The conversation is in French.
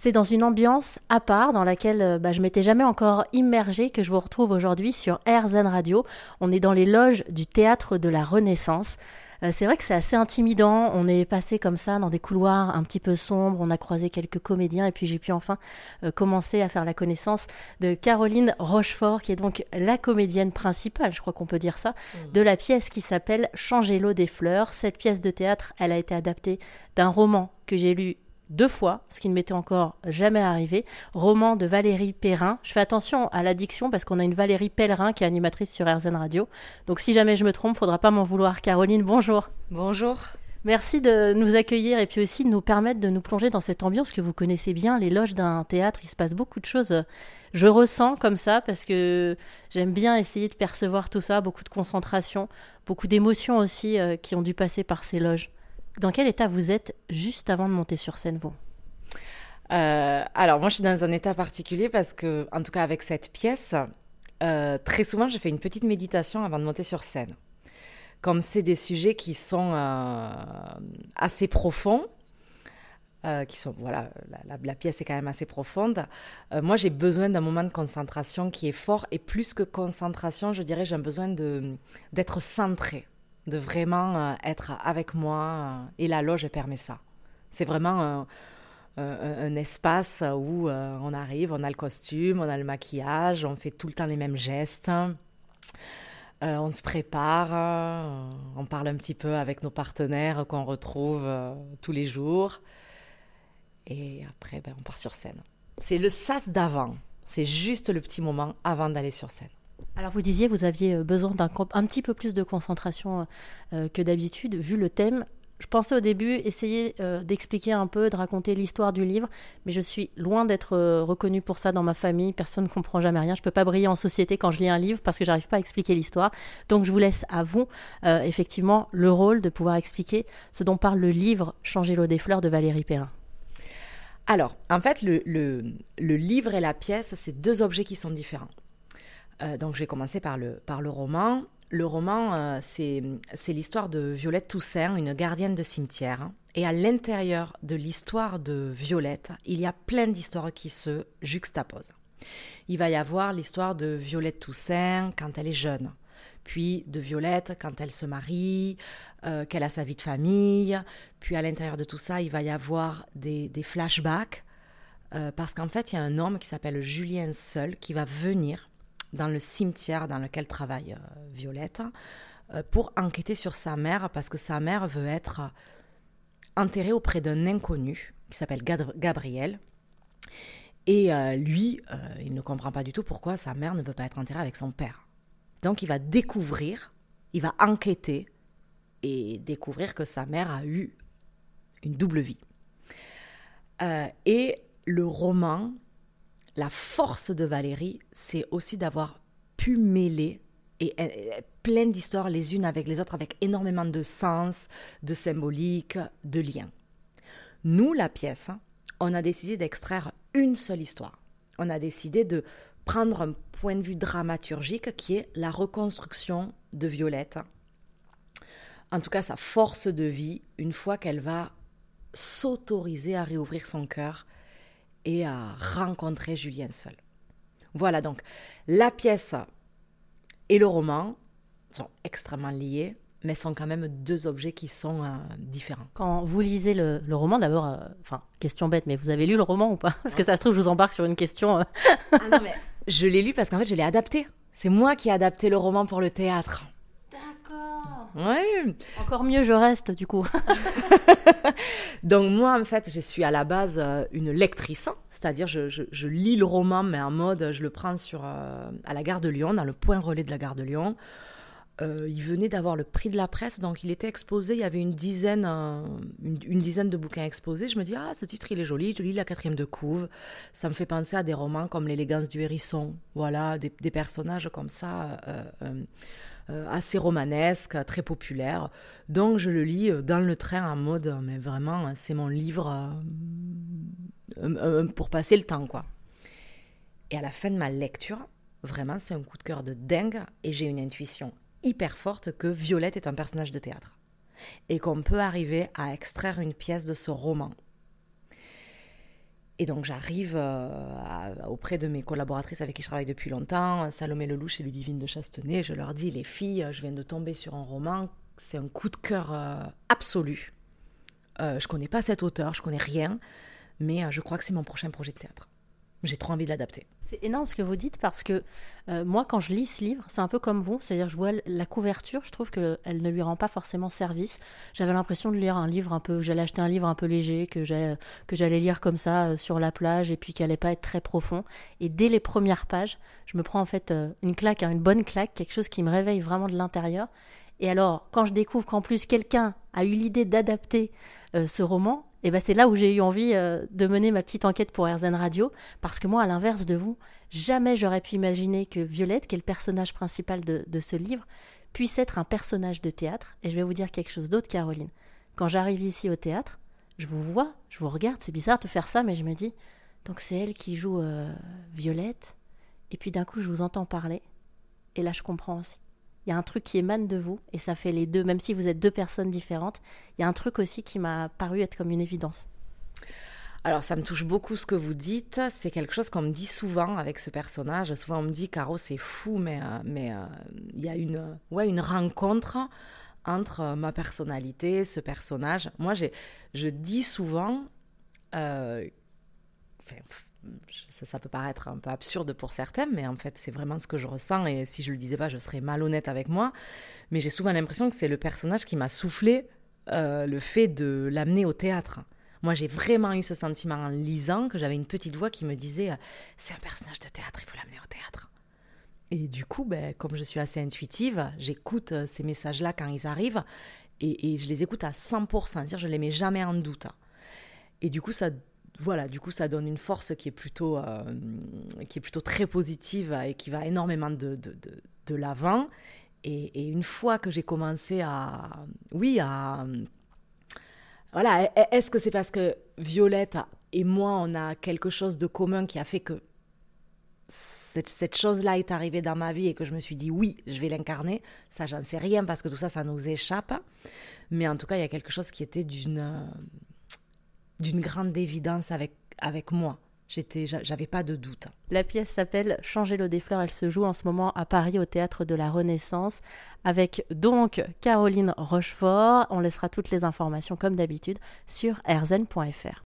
C'est dans une ambiance à part dans laquelle euh, bah, je m'étais jamais encore immergée que je vous retrouve aujourd'hui sur RZN Radio. On est dans les loges du théâtre de la Renaissance. Euh, c'est vrai que c'est assez intimidant. On est passé comme ça dans des couloirs un petit peu sombres. On a croisé quelques comédiens et puis j'ai pu enfin euh, commencer à faire la connaissance de Caroline Rochefort, qui est donc la comédienne principale, je crois qu'on peut dire ça, mmh. de la pièce qui s'appelle Changer l'eau des fleurs. Cette pièce de théâtre, elle a été adaptée d'un roman que j'ai lu deux fois, ce qui ne m'était encore jamais arrivé. Roman de Valérie Perrin. Je fais attention à l'addiction parce qu'on a une Valérie Pellerin qui est animatrice sur RZN Radio. Donc si jamais je me trompe, faudra pas m'en vouloir. Caroline, bonjour. Bonjour. Merci de nous accueillir et puis aussi de nous permettre de nous plonger dans cette ambiance que vous connaissez bien, les loges d'un théâtre. Il se passe beaucoup de choses. Je ressens comme ça parce que j'aime bien essayer de percevoir tout ça, beaucoup de concentration, beaucoup d'émotions aussi euh, qui ont dû passer par ces loges. Dans quel état vous êtes juste avant de monter sur scène, vous? Euh, Alors, moi, je suis dans un état particulier parce que, en tout cas, avec cette pièce, euh, très souvent, je fais une petite méditation avant de monter sur scène. Comme c'est des sujets qui sont euh, assez profonds, qui sont voilà la, pièce est quand même assez profonde. moi j'ai besoin d'un moment de concentration qui est fort et plus que concentration, je dirais j'ai besoin d'être centré de vraiment euh, être avec moi. Euh, et la loge permet ça. C'est vraiment un, espace où euh, on arrive, on a le costume, on a le maquillage, on fait tout le temps les mêmes gestes. on se prépare, on parle un petit peu avec nos partenaires qu'on retrouve tous les jours. Et après, ben, on part sur scène. C'est le sas d'avant. C'est juste le petit moment avant d'aller sur scène. Alors vous disiez, vous aviez euh, besoin d'un un petit peu plus de concentration euh, que d'habitude, vu le thème. Je pensais au début essayer euh, d'expliquer un peu, de raconter l'histoire du livre, mais je suis loin d'être reconnue pour ça dans ma famille. Personne ne comprend jamais rien. Je ne peux pas briller en société quand je lis un livre parce que j'arrive pas à expliquer l'histoire. Donc je vous laisse à vous, effectivement, le rôle de pouvoir expliquer ce dont parle le livre Changer l'eau des fleurs de Valérie Perrin. Alors, en fait, le, le livre et la pièce, c'est deux objets qui sont différents. Euh, donc je vais commencer par le, par le roman. Le roman, euh, c'est l'histoire de Violette Toussaint, une gardienne de cimetière. Et à l'intérieur de l'histoire de Violette, il y a plein d'histoires qui se juxtaposent. Il va y avoir l'histoire de Violette Toussaint quand elle est jeune, puis de Violette quand elle se marie, euh, qu'elle a sa vie de famille, puis à l'intérieur de tout ça, il va y avoir des, des flashbacks, parce qu'en fait, il y a un homme qui s'appelle Julien Seul qui va venir dans le cimetière dans lequel travaille euh, Violette euh, pour enquêter sur sa mère parce que sa mère veut être enterrée auprès d'un inconnu qui s'appelle Gabriel. Et euh, lui, il ne comprend pas du tout pourquoi sa mère ne veut pas être enterrée avec son père. Donc il va découvrir, il va enquêter et découvrir que sa mère a eu une double vie. et le roman la force de Valérie, c'est aussi d'avoir pu mêler et, plein d'histoires les unes avec les autres, avec énormément de sens, de symbolique, de liens. Nous, la pièce, on a décidé d'extraire une seule histoire. On a décidé de prendre un point de vue dramaturgique qui est la reconstruction de Violette. En tout cas, sa force de vie, une fois qu'elle va s'autoriser à réouvrir son cœur et à rencontrer Julien seul. Voilà donc, la pièce et le roman sont extrêmement liés, mais sont quand même deux objets qui sont euh, différents. Quand vous lisez le, roman, d'abord, euh, enfin, question bête, mais vous avez lu le roman ou pas? Parce que ça se trouve, je vous embarque sur une question. Euh. ah non, mais je l'ai lu parce qu'en fait, je l'ai adapté. C'est moi qui ai adapté le roman pour le théâtre. Encore mieux, je reste du coup. Donc moi, en fait, je suis à la base euh, une lectrice, c'est-à-dire je, je, lis le roman, mais en mode, je le prends sur, euh, à la gare de Lyon, dans le point relais de la gare de Lyon. Euh, il venait d'avoir le prix de la presse, donc il était exposé, il y avait une dizaine, une, dizaine de bouquins exposés. Je me dis, ah, ce titre, il est joli, je lis la quatrième de couve. Ça me fait penser à des romans comme L'élégance du hérisson, voilà, des, personnages comme ça euh, assez romanesque, très populaire. Donc je le lis euh, dans le train en mode, mais vraiment, c'est mon livre euh, pour passer le temps, quoi. Et à la fin de ma lecture, vraiment, c'est un coup de cœur de dingue et j'ai une intuition hyper forte que Violette est un personnage de théâtre et qu'on peut arriver à extraire une pièce de ce roman. Et donc j'arrive euh, auprès de mes collaboratrices avec qui je travaille depuis longtemps, Salomé Lelouch et Ludivine de Chastenay, je leur dis, les filles, je viens de tomber sur un roman, c'est un coup de cœur euh, absolu. Euh, je connais pas cet auteur, je connais rien, mais je crois que c'est mon prochain projet de théâtre. J'ai trop envie de l'adapter. C'est énorme ce que vous dites parce que euh, moi, quand je lis ce livre, c'est un peu comme vous, c'est-à-dire je vois la couverture, je trouve qu'elle ne lui rend pas forcément service. J'avais l'impression de lire un livre un peu, j'allais acheter un livre un peu léger que j'allais lire comme ça euh, sur la plage et puis qui allait pas être très profond. Et dès les premières pages, je me prends en fait euh, une claque, hein, une bonne claque, quelque chose qui me réveille vraiment de l'intérieur. Et alors, quand je découvre qu'en plus quelqu'un a eu l'idée d'adapter ce roman, et ben c'est là où j'ai eu envie euh, de mener ma petite enquête pour RZN Radio, parce que moi, à l'inverse de vous, jamais j'aurais pu imaginer que Violette, qui est le personnage principal de, de, ce livre, puisse être un personnage de théâtre. Et je vais vous dire quelque chose d'autre, Caroline. Quand j'arrive ici au théâtre, je vous vois, je vous regarde, c'est bizarre de faire ça, mais je me dis, donc c'est elle qui joue euh, Violette, et puis d'un coup je vous entends parler, et là je comprends aussi il y a un truc qui émane de vous, et ça fait les deux, même si vous êtes deux personnes différentes, il y a un truc aussi qui m'a paru être comme une évidence. Alors ça me touche beaucoup ce que vous dites, c'est quelque chose qu'on me dit souvent avec ce personnage, souvent on me dit Caro c'est fou, mais euh, mais euh, il y a une, ouais, une rencontre entre euh, ma personnalité, ce personnage. Moi je dis souvent, ça, peut paraître un peu absurde pour certains, mais en fait, c'est vraiment ce que je ressens. Et si je le disais pas, je serais malhonnête avec moi. Mais j'ai souvent l'impression que c'est le personnage qui m'a soufflé euh, le fait de l'amener au théâtre. Moi, j'ai vraiment eu ce sentiment en lisant que j'avais une petite voix qui me disait c'est un personnage de théâtre, il faut l'amener au théâtre. Et du coup, ben, comme je suis assez intuitive, j'écoute euh, ces messages-là quand ils arrivent et, et, je les écoute à 100%, dire je les mets jamais en doute. Et du coup, ça voilà, du coup, ça donne une force qui est plutôt, euh, qui est plutôt très positive et qui va énormément de, de, de, l'avant. Et, une fois que j'ai commencé à, oui, à, voilà, est-ce que c'est parce que Violette et moi, on a quelque chose de commun qui a fait que cette, cette chose-là est arrivée dans ma vie et que je me suis dit oui, je vais l'incarner. Ça, j'en sais rien parce que tout ça, ça nous échappe. Mais en tout cas, il y a quelque chose qui était d'une d'une grande évidence avec, avec moi. J'étais, j'avais pas de doute. La pièce s'appelle Changer l'eau des fleurs. Elle se joue en ce moment à Paris au théâtre de la Renaissance avec donc Caroline Rochefort. On laissera toutes les informations comme d'habitude sur rzn.fr.